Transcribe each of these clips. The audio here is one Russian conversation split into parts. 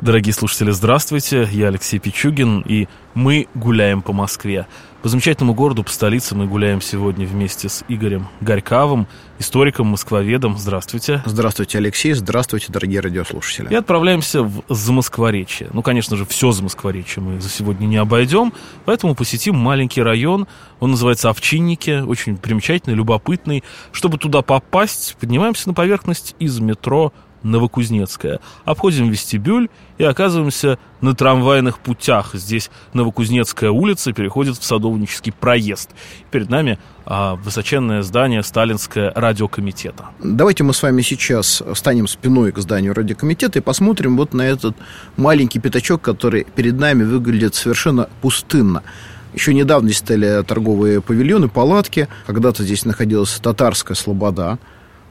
Дорогие слушатели, здравствуйте. Я Алексей Пичугин, и мы гуляем по Москве. По замечательному городу, по столице мы гуляем сегодня вместе с Игорем Горьковым, историком, москвоведом. Здравствуйте. Здравствуйте, Алексей. Здравствуйте, дорогие радиослушатели. И отправляемся в Замоскворечье. Ну, конечно же, все Замоскворечье мы за сегодня не обойдем, поэтому посетим маленький район. Он называется Овчинники, очень примечательный, любопытный. Чтобы туда попасть, поднимаемся на поверхность из метро Новокузнецкая. Обходим вестибюль и оказываемся на трамвайных путях. Здесь Новокузнецкая улица переходит в Садовнический проезд. Перед нами а, высоченное здание Сталинское радиокомитета. Давайте мы с вами сейчас станем спиной к зданию радиокомитета и посмотрим вот на этот маленький пятачок, который перед нами выглядит совершенно пустынно. Еще недавно здесь стояли торговые павильоны, палатки. Когда-то здесь находилась татарская слобода.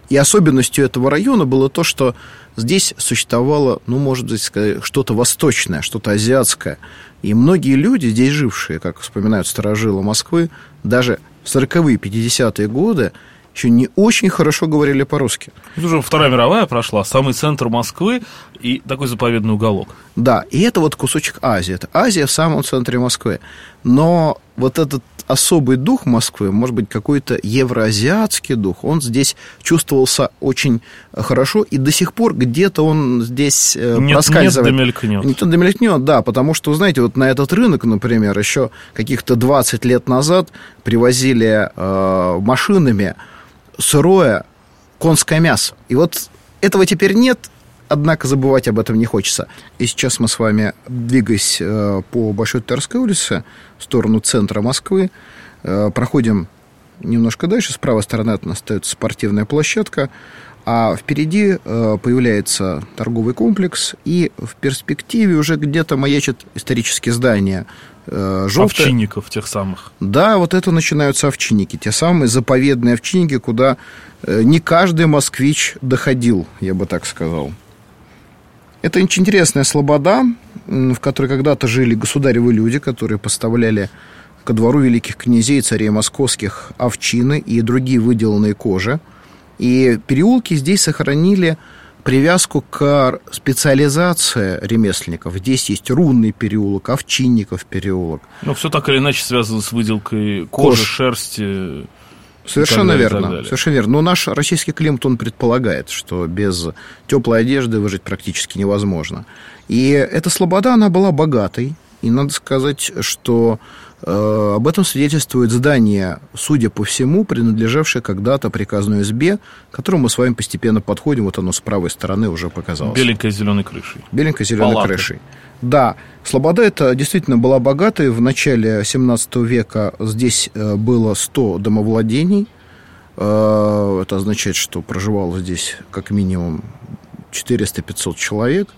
И особенностью этого района было то, что здесь существовало, ну, может быть, что-то восточное, что-то азиатское. И многие люди, здесь жившие, как вспоминают старожилы Москвы, даже в 40-е, 50-е годы, еще не очень хорошо говорили по-русски. Это уже Вторая мировая прошла, самый центр Москвы и такой заповедный уголок. Да, и это вот кусочек Азии. Это Азия в самом центре Москвы. Но вот этот особый дух Москвы, может быть, какой-то евроазиатский дух, он здесь чувствовался очень хорошо, и до сих пор где-то он здесь э, нет, проскальзывает. Нет, домелькнет. Нет, домелькнет, да, потому что, знаете, вот на этот рынок, например, еще каких-то 20 лет назад привозили э, машинами сырое конское мясо. И вот этого теперь нет, однако забывать об этом не хочется. И сейчас мы с вами, двигаясь э, по Большой Татарской улице в сторону центра Москвы, э, проходим немножко дальше. С правой стороны от нас остается спортивная площадка, а впереди э, появляется торговый комплекс, и в перспективе уже где-то маячат исторические здания желтые. Овчинников тех самых. Да, вот это начинаются овчинники, те самые заповедные овчинники, куда не каждый москвич доходил, я бы так сказал. Это очень интересная слобода, в которой когда-то жили государевы люди, которые поставляли ко двору великих князей, царей московских овчины и другие выделанные кожи. И переулки здесь сохранили привязку к специализации ремесленников. Здесь есть рунный переулок, овчинников переулок. Но все так или иначе связано с выделкой кожи, Кож. шерсти. Совершенно верно. Совершенно верно. Но наш российский климат, он предполагает, что без теплой одежды выжить практически невозможно. И эта слобода, она была богатой. И надо сказать, что Э, об этом свидетельствует здание, судя по всему, принадлежавшее когда-то приказной избе, к которому мы с вами постепенно подходим. Вот оно с правой стороны уже показалось. Беленькой зеленой крышей. Беленькой зеленой Палаты. крышей. Да, Слобода это действительно была богатой. В начале 17 века здесь э, было 100 домовладений. Э, это означает, что проживало здесь как минимум 400-500 человек.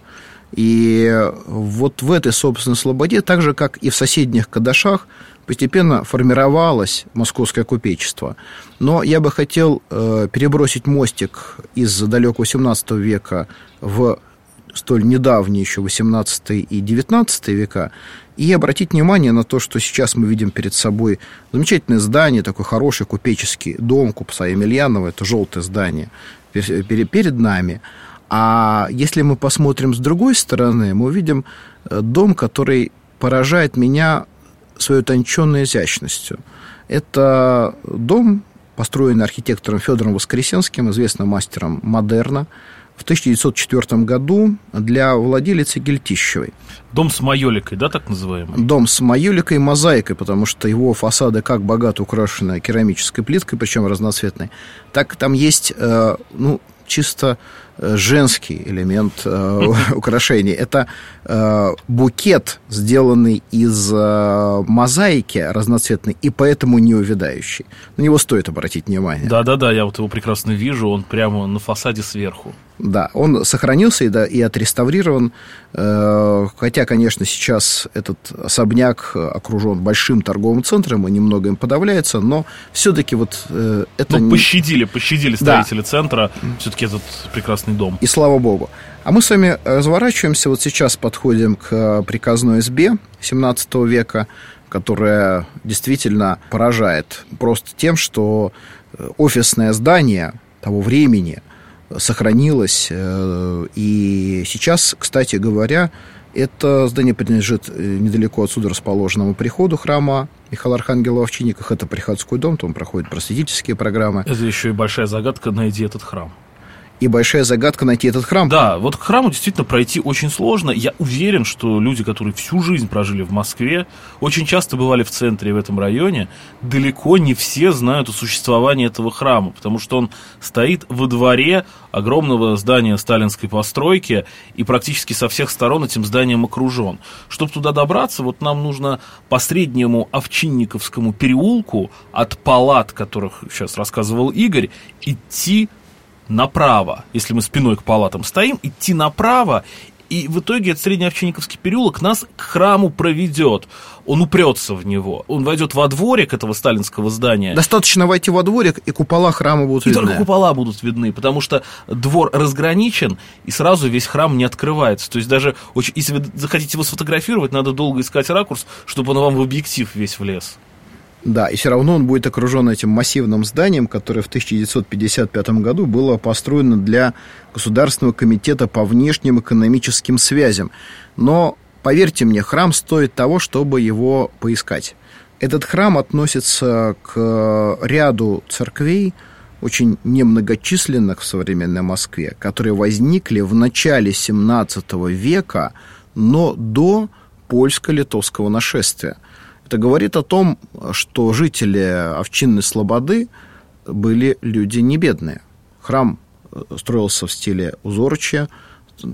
И вот в этой, собственно, слободе, так же, как и в соседних Кадашах, постепенно формировалось московское купечество. Но я бы хотел э, перебросить мостик из далекого 17 века в столь недавние еще 18 и 19 века, и обратить внимание на то, что сейчас мы видим перед собой замечательное здание, такой хороший купеческий дом купца Емельянова, это желтое здание перед нами – а если мы посмотрим с другой стороны, мы увидим э, дом, который поражает меня своей утонченной изящностью. Это дом, построенный архитектором Федором Воскресенским, известным мастером модерна, в 1904 году для владелицы Гельтищевой. Дом с майоликой, да, так называемый? Дом с майоликой и мозаикой, потому что его фасады как богато украшены керамической плиткой, причем разноцветной, так там есть, э, ну, чисто э, женский элемент э, украшений. Это э, букет, сделанный из мозаики разноцветной и поэтому не увядающий. На него стоит обратить внимание. Да-да-да, я вот его прекрасно вижу, он прямо на фасаде сверху. Да, он сохранился и, да, и отреставрирован, э, хотя, конечно, сейчас этот особняк окружен большим торговым центром и немного им подавляется, но все-таки вот э, это... Ну, пощадили, пощадили строители да. центра все-таки этот прекрасный дом. И слава богу. А мы с вами разворачиваемся, вот сейчас подходим к приказной избе 17 века, которая действительно поражает просто тем, что офисное здание того времени – сохранилось. Э, и сейчас, кстати говоря, это здание принадлежит э, недалеко отсюда расположенному приходу храма Михаила Архангела в Овчинниках. Это приходской дом, там проходят просветительские программы. Это еще и большая загадка, найди этот храм и большая загадка найти этот храм. Да, вот к храму действительно пройти очень сложно. Я уверен, что люди, которые всю жизнь прожили в Москве, очень часто бывали в центре в этом районе, далеко не все знают о существовании этого храма, потому что он стоит во дворе огромного здания сталинской постройки и практически со всех сторон этим зданием окружен. Чтобы туда добраться, вот нам нужно по среднему Овчинниковскому переулку от палат, которых сейчас рассказывал Игорь, идти направо, если мы спиной к палатам стоим, идти направо, и в итоге этот Среднеовчинниковский переулок нас к храму проведет. Он упрется в него. Он войдет во дворик этого сталинского здания. Достаточно войти во дворик, и купола храма будут и видны. И только купола будут видны, потому что двор разграничен, и сразу весь храм не открывается. То есть даже, очень, если вы захотите его сфотографировать, надо долго искать ракурс, чтобы он вам в объектив весь влез. Да, и все равно он будет окружен этим массивным зданием, которое в 1955 году было построено для Государственного комитета по внешним экономическим связям. Но, поверьте мне, храм стоит того, чтобы его поискать. Этот храм относится к ряду церквей, очень немногочисленных в современной Москве, которые возникли в начале 17 века, но до польско-литовского нашествия – это говорит о том, что жители овчинной слободы были люди не бедные. Храм э, строился в стиле узорчия,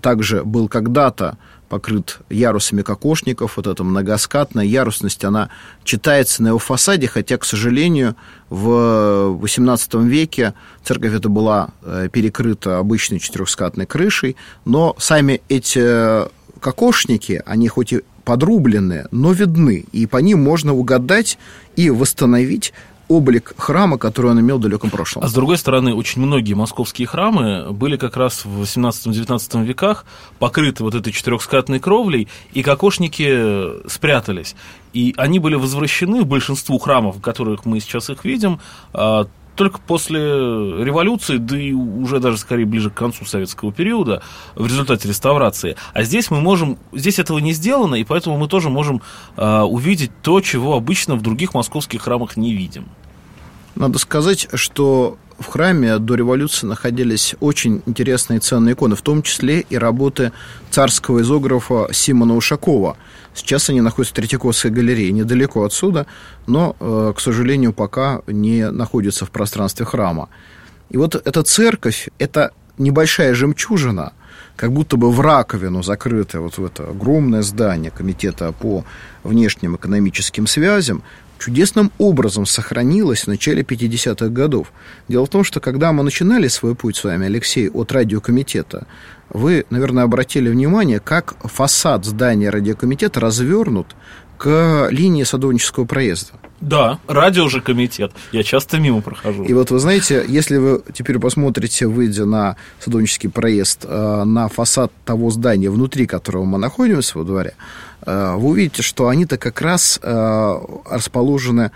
также был когда-то покрыт ярусами кокошников, вот эта многоскатная ярусность, она читается на его фасаде, хотя, к сожалению, в XVIII веке церковь эта была э, перекрыта обычной четырехскатной крышей, но сами эти кокошники, они хоть и подрубленные, но видны, и по ним можно угадать и восстановить облик храма, который он имел в далеком прошлом. А с другой стороны, очень многие московские храмы были как раз в 18-19 веках покрыты вот этой четырехскатной кровлей, и кокошники спрятались. И они были возвращены в большинству храмов, в которых мы сейчас их видим, а, только после революции, да и уже даже скорее ближе к концу советского периода, в результате реставрации. А здесь мы можем, здесь этого не сделано, и поэтому мы тоже можем э, увидеть то, чего обычно в других московских храмах не видим. Надо сказать, что в храме до революции находились очень интересные ценные иконы, в том числе и работы царского изографа Симона Ушакова. Сейчас они находятся в Третьяковской галерее, недалеко отсюда, но, э, к сожалению, пока не находятся в пространстве храма. И вот эта церковь, это небольшая жемчужина, как будто бы в раковину закрытая вот в это огромное здание Комитета по внешним экономическим связям, чудесным образом сохранилась в начале 50-х годов. Дело в том, что когда мы начинали свой путь с вами, Алексей, от радиокомитета, вы, наверное, обратили внимание, как фасад здания радиокомитета развернут к линии Садовнического проезда. Да, радио же комитет. Я часто мимо прохожу. И вот вы знаете, если вы теперь посмотрите, выйдя на Садовнический проезд, э, на фасад того здания, внутри которого мы находимся во дворе, э, вы увидите, что они-то как раз э, расположены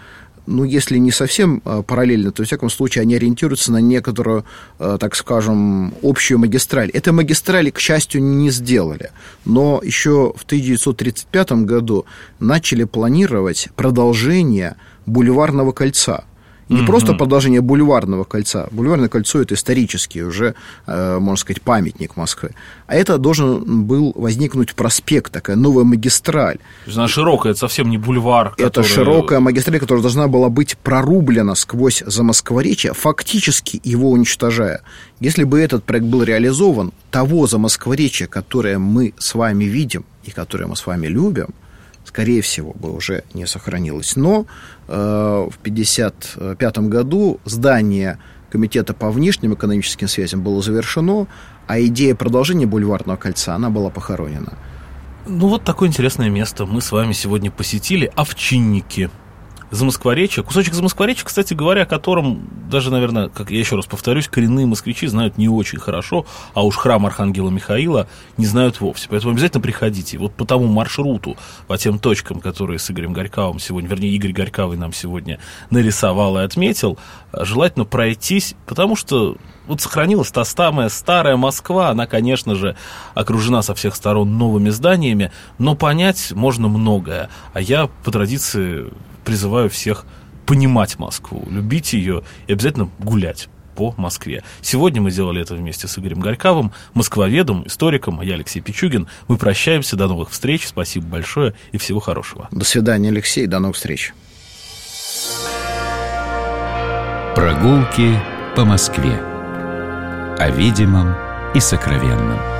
ну, если не совсем э, параллельно, то, в всяком случае, они ориентируются на некоторую, э, так скажем, общую магистраль. Этой магистрали, к счастью, не сделали. Но еще в 1935 году начали планировать продолжение бульварного кольца – не угу. просто продолжение бульварного кольца. Бульварное кольцо – это исторический уже, э, можно сказать, памятник Москвы. А это должен был возникнуть проспект, такая новая магистраль. То есть она широкая, это совсем не бульвар. Который... Это широкая магистраль, которая должна была быть прорублена сквозь Замоскворечье, фактически его уничтожая. Если бы этот проект был реализован, того Замоскворечья, которое мы с вами видим и которое мы с вами любим – скорее всего, бы уже не сохранилось. Но э, в 1955 году здание комитета по внешним экономическим связям было завершено, а идея продолжения бульварного кольца, она была похоронена. Ну вот такое интересное место мы с вами сегодня посетили. Овчинники. Замоскворечье. Кусочек Замоскворечья, кстати говоря, о котором даже, наверное, как я еще раз повторюсь, коренные москвичи знают не очень хорошо, а уж храм Архангела Михаила не знают вовсе. Поэтому обязательно приходите. Вот по тому маршруту, по тем точкам, которые с Игорем Горьковым сегодня, вернее, Игорь Горьковый нам сегодня нарисовал и отметил, желательно пройтись, потому что вот сохранилась та самая старая Москва, она, конечно же, окружена со всех сторон новыми зданиями, но понять можно многое. А я по традиции призываю всех понимать Москву, любить ее и обязательно гулять по Москве. Сегодня мы сделали это вместе с Игорем Горьковым, москвоведом, историком, а я Алексей Пичугин. Мы прощаемся, до новых встреч, спасибо большое и всего хорошего. До свидания, Алексей, до новых встреч. Прогулки по Москве. О видимом и сокровенном.